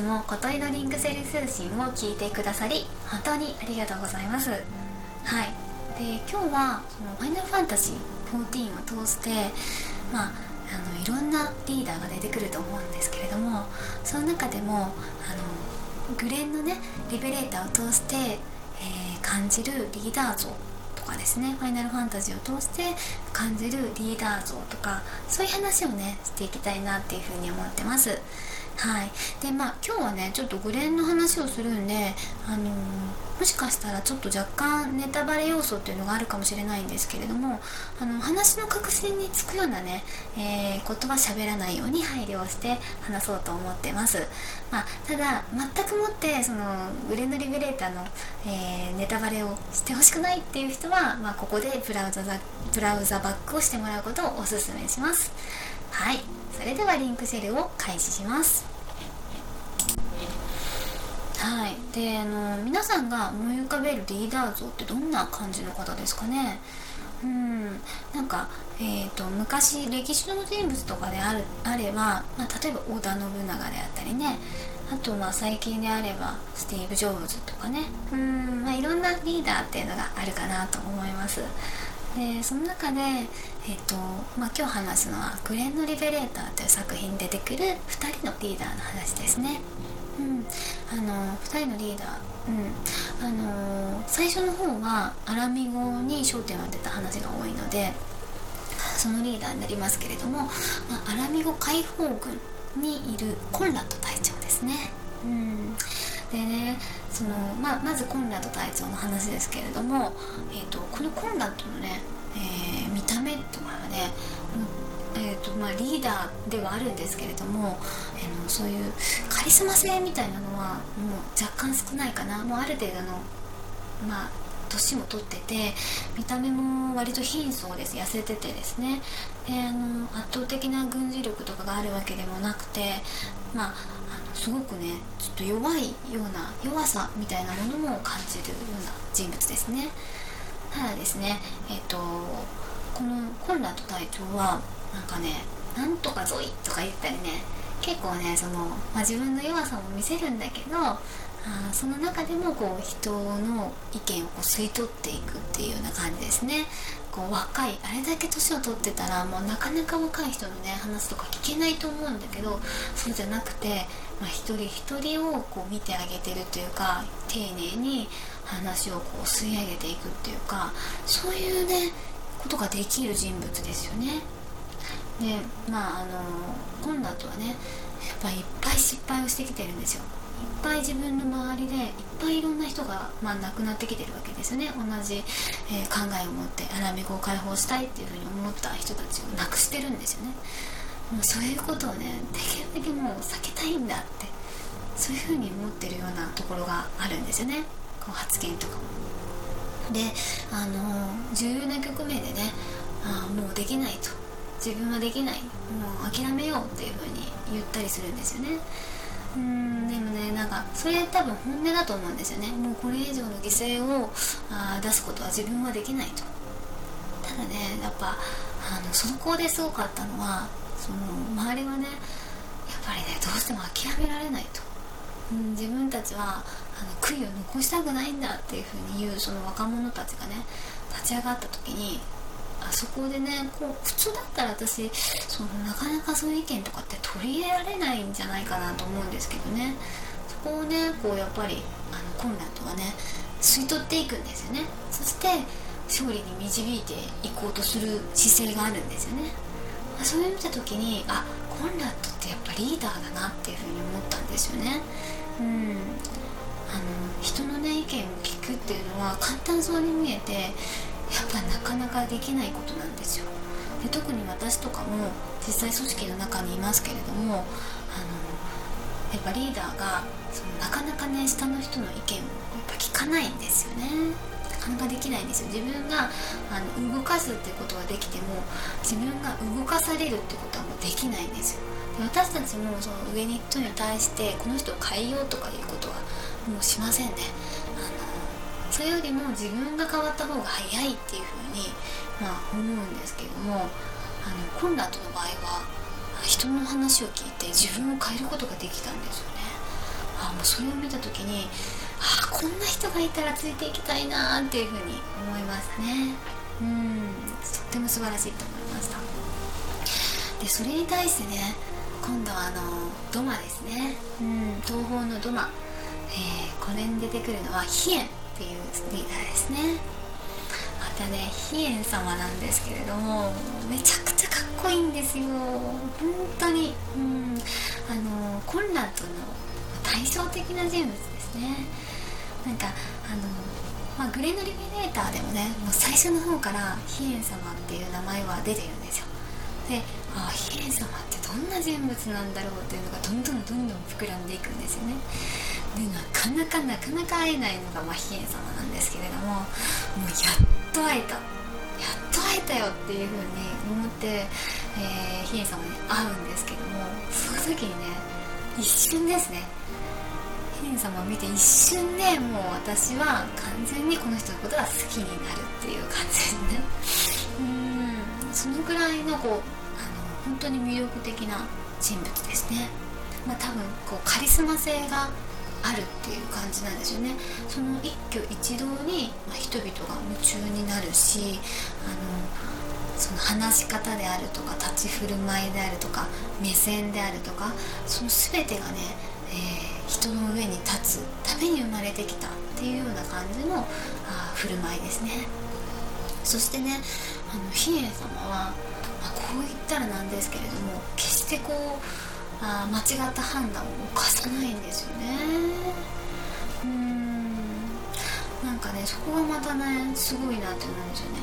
日も琴井のリンクセル通信を聞いてくださり本当にありがとうございます。はい。で今日はそのファイナルファンタジー14を通してまああのいろんなリーダーが出てくると思うんですけれどもその中でもあのグレンのねリベレーターを通して、えー、感じるリーダー像とかですねファイナルファンタジーを通して感じるリーダー像とかそういう話をねしていきたいなっていうふうに思ってます。はい。でまあ今日はねちょっとグレンの話をするんであの、もしかしたらちょっと若干ネタバレ要素っていうのがあるかもしれないんですけれどもあの話の核心につくようなね、えー、ことは喋らないように配慮をして話そうと思ってます。まあ、ただ全くもってそのグレンドリベレーターの、えー、ネタバレをしてほしくないっていう人は、まあ、ここでブラウザブラウザバックをしてもらうことをおすすめします。はい。それではリンクシェルを開始します。はい。であの皆さんが思い浮かべるリーダー像ってどんな感じの方ですかね？うん。なんか、えーと、昔歴史の人物とかであるあれば、まあ、例えば織田信長であったりね。あとまあ最近であればスティーブ・ジョブズとかね。うん、まあ、いろんなリーダーっていうのがあるかなと思います。でその中で、えーとまあ、今日話すのは「グレンのリベレーター」という作品に出てくる2人のリーダーの話ですね。うん、あの2人のリーダー、うんあの最初の方はアラミ語に焦点を当てた話が多いのでそのリーダーになりますけれども、まあ、アラミ語解放軍にいるコンラッド隊長ですね。うん、でねその、まあ、まずコンラッド隊長の話ですけれども、えーと、このコンラッドのね、えー、見た目とかはね、えーとまあ、リーダーではあるんですけれども、えー、そういうカリスマ性みたいなのはもう若干少ないかな。もうある程度のまあ年も取ってて見た目も割と貧相です。痩せててですね。であの圧倒的な軍事力とかがあるわけでもなくてまあのすごくねちょっと弱いような弱さみたいなものも感じるような人物ですね。ただですねえっ、とこのコンラッド隊長はなんかねなんとかぞいとか言ったりね結構ねその、まあ、自分の弱さも見せるんだけどあその中でもこう人の意見をこう吸い取っていくっていうような感じですねこう若いあれだけ年を取ってたらもうなかなか若い人のね話とか聞けないと思うんだけどそうじゃなくて、まあ、一人一人をこう見てあげてるというか丁寧に話をこう吸い上げていくっていうかそういうねことができる人物ですよね。でまああのコンラッドはねやっぱいっぱい失敗をしてきてるんですよぱい自分の周りでいっぱいいろんな人が、まあ、亡くなってきてるわけですよね。同じ、えー、考えを持ってアラミ語を解放したいっていうふうに思った人たちを亡くしてるんですよね。もうそういうことをねできるだけもう避けたいんだってそういうふうに思ってるようなところがあるんですよね。こう発言とかも。であの重要な局面でねあもうできないと。自分はできない。もう諦めようっていうふうに言ったりするんですよね。うん。でもねなんかそれ多分本音だと思うんですよね。もうこれ以上の犠牲をあ出すことは自分はできないと。ただねやっぱあのそこですごかったのはその周りはねやっぱりねどうしても諦められないと、うん、自分たちはあの悔いを残したくないんだっていうふうに言うその若者たちがね立ち上がった時にあそこでねこう普通だったら私そのなかなかそういう意見とかって取り入れられないんじゃないかなと思うんですけどね。そこをねこうやっぱりあのコンラッドはね吸い取っていくんですよね。そして勝利に導いていこうとする姿勢があるんですよね、まあ、そういう見た時にあコンラッドってやっぱリーダーだなっていうふうに思ったんですよね。うん。あの人のね意見を聞くっていうのは簡単そうに見えてやっぱなかなかできないことなんですよ。で特に私とかも実際組織の中にいますけれどもあのやっぱリーダーがそのなかなかね下の人の意見をやっぱ聞かないんですよね。なかなかできないんですよ。自分があの動かすってことはできても自分が動かされるってことはもうできないんですよ。で私たちもその上に人に対してこの人を変えようとかいうことはもうしませんね。それよりも自分が変わった方が早いっていうふうに、まあ、思うんですけどもあのコンラッドの場合は人の話を聞いて自分を変えることができたんですよね。あもうそれを見た時にあこんな人がいたらついていきたいなっていうふうに思いましたね。うんとっても素晴らしいと思いました。でそれに対してね今度はあのドマですね。うん東方のドマ、えー、これに出てくるのはヒエンっていうリーダーですね。またねヒエン様なんですけれどもめちゃくちゃかっこいいんですよ。本当にうんあのコンラッドの対照的な人物ですね。なんかあのまあ、グレーのリベレーターでもねもう最初の方からヒエン様っていう名前は出てるんですよ。でああヒエン様ってどんな人物なんだろうっていうのがどんどんどんどん膨らんでいくんですよね。でなかなかなかなか会えないのが、まあ、ヒエン様なんですけれどももうやっと会えた。やっと会えたよっていう風に思って、えー、ヒエン様に会うんですけどもその時にね一瞬ですね。ヒエン様を見て一瞬でもう私は完全にこの人のことが好きになるっていう感じですね。うんそのぐらいのこうあの本当に魅力的な人物ですね、まあ、多分こうカリスマ性があるっていう感じなんですよね。その一挙一動に、ま人々が夢中になるしあのその話し方であるとか立ち振る舞いであるとか目線であるとかその全てがね、えー、人の上に立つために生まれてきたっていうような感じのあ振る舞いですね。そしてねあの比叡様はまあ、こう言ったらなんですけれども決してこうあ間違った判断を犯さないんですよね。うん。なんかねそこがまたねすごいなって思うんですよね。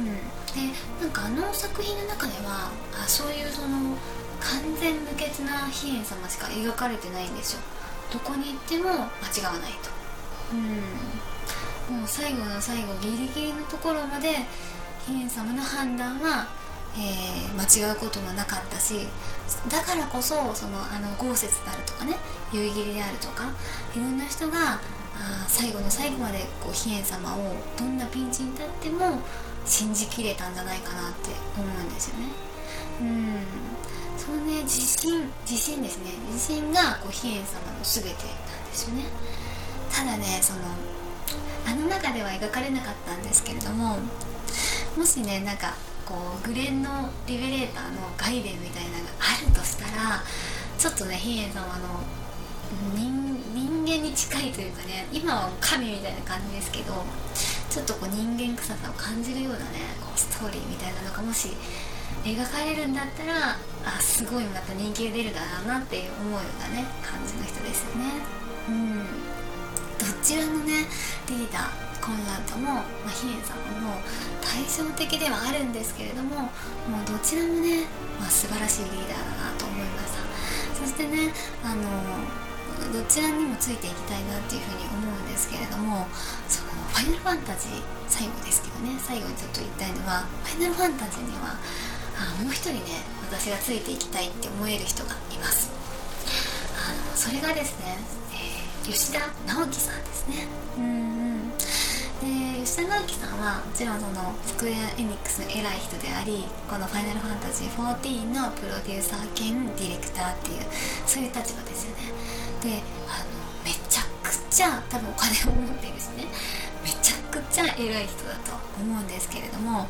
うん。でなんかあの作品の中ではあそういうその完全無欠な比叡様しか描かれてないんですよ。どこに行っても間違わないと。うん。もう最後の最後ギリギリのところまで比叡様の判断はえー、間違うこともなかったしだからこそそのあの豪雪であるとかね夕霧であるとかいろんな人があ最後の最後までこう比叡様をどんなピンチに立っても信じきれたんじゃないかなって思うんですよね。うん。そのね自信自信ですね。自信がこう比叡様の全てなんですよね。ただねそのあの中では描かれなかったんですけれどももしねなんかこうグレンのリベレーターのガイデンみたいなのがあるとしたらちょっとねヒエン様の人間に近いというかね今は神みたいな感じですけどちょっとこう人間臭さを感じるようなねこうストーリーみたいなのがもし描かれるんだったらあすごいまた人気が出るだろうなっていう思うようなね感じの人ですよね。うん。どちらのねリーダーコンラッドも、まあ、ヒエン様も対照的ではあるんですけれどももうどちらもね、まあ、素晴らしいリーダーだなと思いましたそしてねあのどちらにもついていきたいなっていうふうに思うんですけれどもそのファイナルファンタジー最後ですけどね最後にちょっと言いたいのはファイナルファンタジーにはあもう一人ね私がついていきたいって思える人がいます。あのそれがですね、えー、吉田直樹さんですね。うん。で吉田直樹さんはもちろんそのスクエア・エニックスの偉い人でありこの「ファイナルファンタジー14」のプロデューサー兼ディレクターっていうそういう立場ですよね。であのめちゃくちゃ多分お金を持ってるしね。めちゃくちゃ偉い人だと思うんですけれども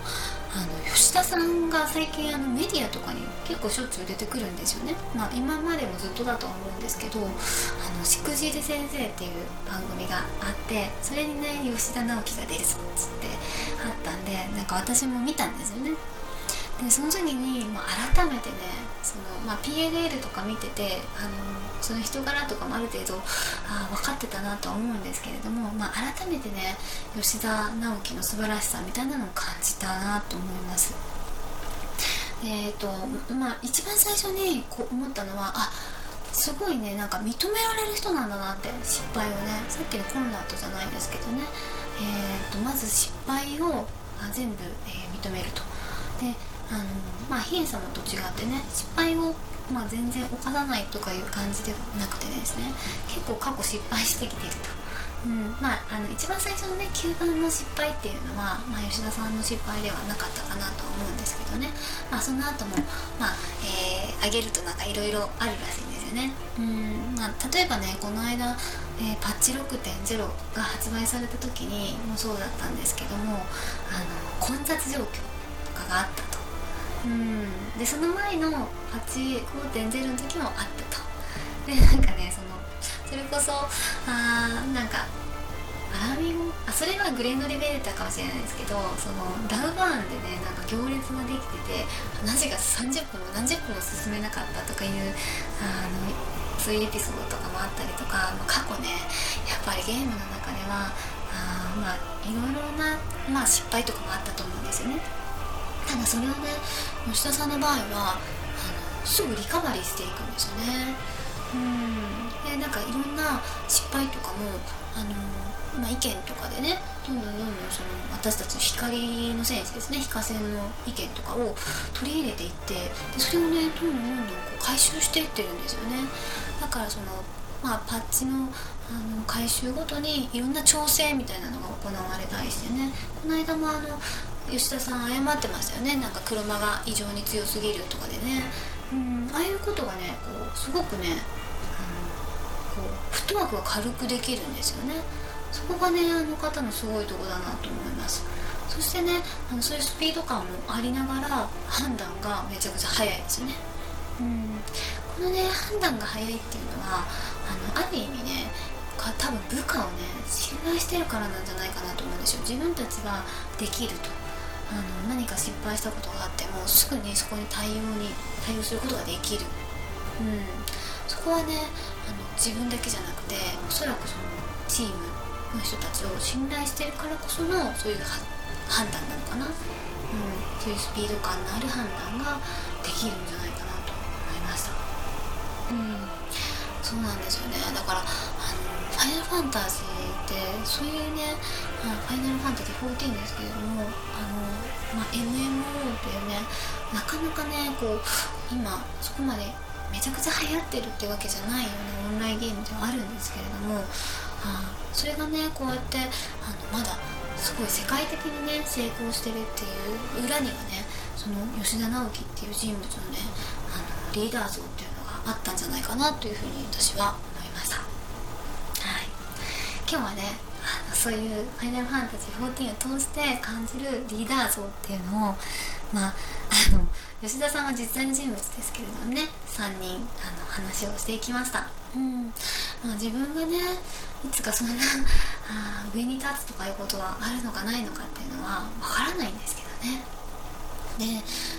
あの吉田さんが最近あのメディアとかに結構しょっちゅう出てくるんですよね、まあ、今までもずっとだとは思うんですけど「あのしくじり先生」っていう番組があってそれにね吉田直樹が出るぞっつってあったんでなんか私も見たんですよね。でその時に、まあ、改めてねその、まあ、PLL とか見ててあのその人柄とかもある程度あ分かってたなとは思うんですけれども、まあ、改めてね吉田直樹の素晴らしさみたいなのを感じたなと思います。え、ー、とまあ一番最初にこう思ったのはあすごいねなんか認められる人なんだなって失敗をねさっきのコンラッドじゃないですけどね。えーと、まず失敗を全部、えー、認めると。であのまあヒエ様と違ってね失敗をまあ、全然犯さないとかいう感じではなくてですね結構過去失敗してきてると、うんまあ、あの一番最初のね9番の失敗っていうのは、まあ、吉田さんの失敗ではなかったかなと思うんですけどね、まあ、その後もまあ、えー、上げるとなんかいろいろあるらしいんですよね。うんまあ例えばねこの間、えー、パッチ6.0が発売された時にもそうだったんですけどもあの混雑状況とかがあった。うん。でその前のパッチ5.0の時もあったと。でなんかねそのそれこそあーなんかアラビゴ？あそれはグレンドレベルタかもしれないですけどそのダウバーンでねなんか行列ができててなぜか30分も何十分も進めなかったとかいうあのそういうエピソードとかもあったりとか過去ねやっぱりゲームの中ではあまあいろいろな、まあ、失敗とかもあったと思うんですよね。ただそれをね吉田さんの場合はあのすぐリカバリーしていくんですよね。うん。でなんかいろんな失敗とかもあのまあ、意見とかでねどんどんどんどんその私たちの光の選手ですね非化線の意見とかを取り入れていってでそれをねどんどんどんどんこう回収していってるんですよね。だからそのまあパッチのあの回収ごとにいろんな調整みたいなのが行われたりしてね。この間もあの吉田さん謝ってましたよね。なんか車が異常に強すぎるとかでね。うん。ああいうことがねこうすごくねこうフットワークが軽くできるんですよね。そこがねあの方のすごいとこだなと思います。そしてねあのそういうスピード感もありながら判断がめちゃくちゃ速いですよね。うん。このね判断が速いっていうのはあのある意味ね多分部下をね信頼してるからなんじゃないかなと思うんですよ。自分たちができると。あの何か失敗したことがあってもすぐにそこに対応に対応することができる、うん、そこはねあの自分だけじゃなくておそらくそのチームの人たちを信頼してるからこそのそういう判断なのかな、うん、そういうスピード感のある判断ができるんじゃないかなと思いました。うん。そうなんですよね。だからあのファイナルファンタジーってそういうねファイナルファンタジー14ですけれどもあの、まあ、MMO というねなかなかねこう今そこまでめちゃくちゃ流行ってるってわけじゃないようなオンラインゲームではあるんですけれどもあ、それがねこうやってあのまだすごい世界的にね成功してるっていう裏にはねその吉田直樹っていう人物のねあのリーダー像っていうのがあったんじゃないかなというふうに私は思いました。はい。今日はねそういう「ファイナルファンタジー14」を通して感じるリーダー像っていうのをまああの吉田さんは実在の人物ですけれどもね3人あの話をしていきました。うん。まあ、自分がねいつかそんなあ上に立つとかいうことはあるのかないのかっていうのはわからないんですけどね。で、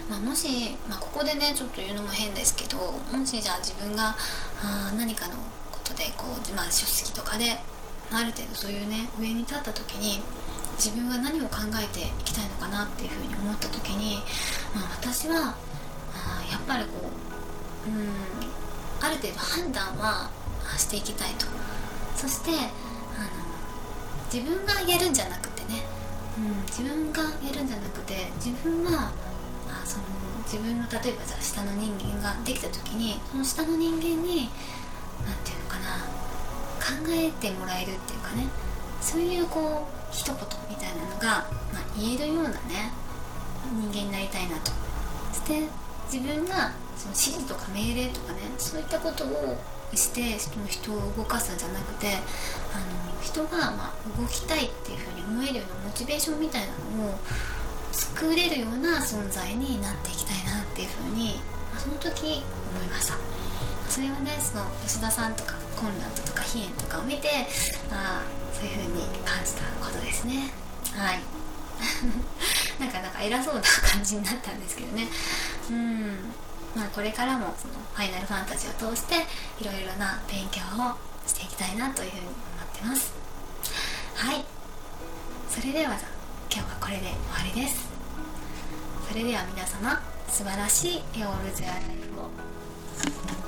まあ、もし、まあ、ここでねちょっと言うのも変ですけどもしじゃあ自分があ何かのことでこう、まあ、書式とかである程度そういうね上に立った時に自分は何を考えていきたいのかなっていうふうに思った時に、まあ、私はあやっぱりこううんある程度判断はしていきたいと。そしてあの自分がやるんじゃなくてね、うん、自分がやるんじゃなくて自分はあその自分の例えばじゃ下の人間ができた時にその下の人間に何て言うのえてもらえるっていうかねそういうこう一言みたいなのが、まあ、言えるようなね人間になりたいなと。そして自分がその指示とか命令とかねそういったことをしてその人を動かすんじゃなくてあの人がま動きたいっていうふうに思えるようなモチベーションみたいなのを作れるような存在になっていきたいなっていうふうに、まあ、その時思いました。それはねその吉田さんとかコンランドとかヒエンとかを見て、まあ、そういうふうに感じたことですね。はい。なんかなんか偉そうな感じになったんですけどね。うん。まあ、これからもそのファイナルファンタジーを通していろいろな勉強をしていきたいなというふうに思ってます。はい。それでは今日はこれで終わりです。それでは皆様素晴らしいエオールゼアライフを。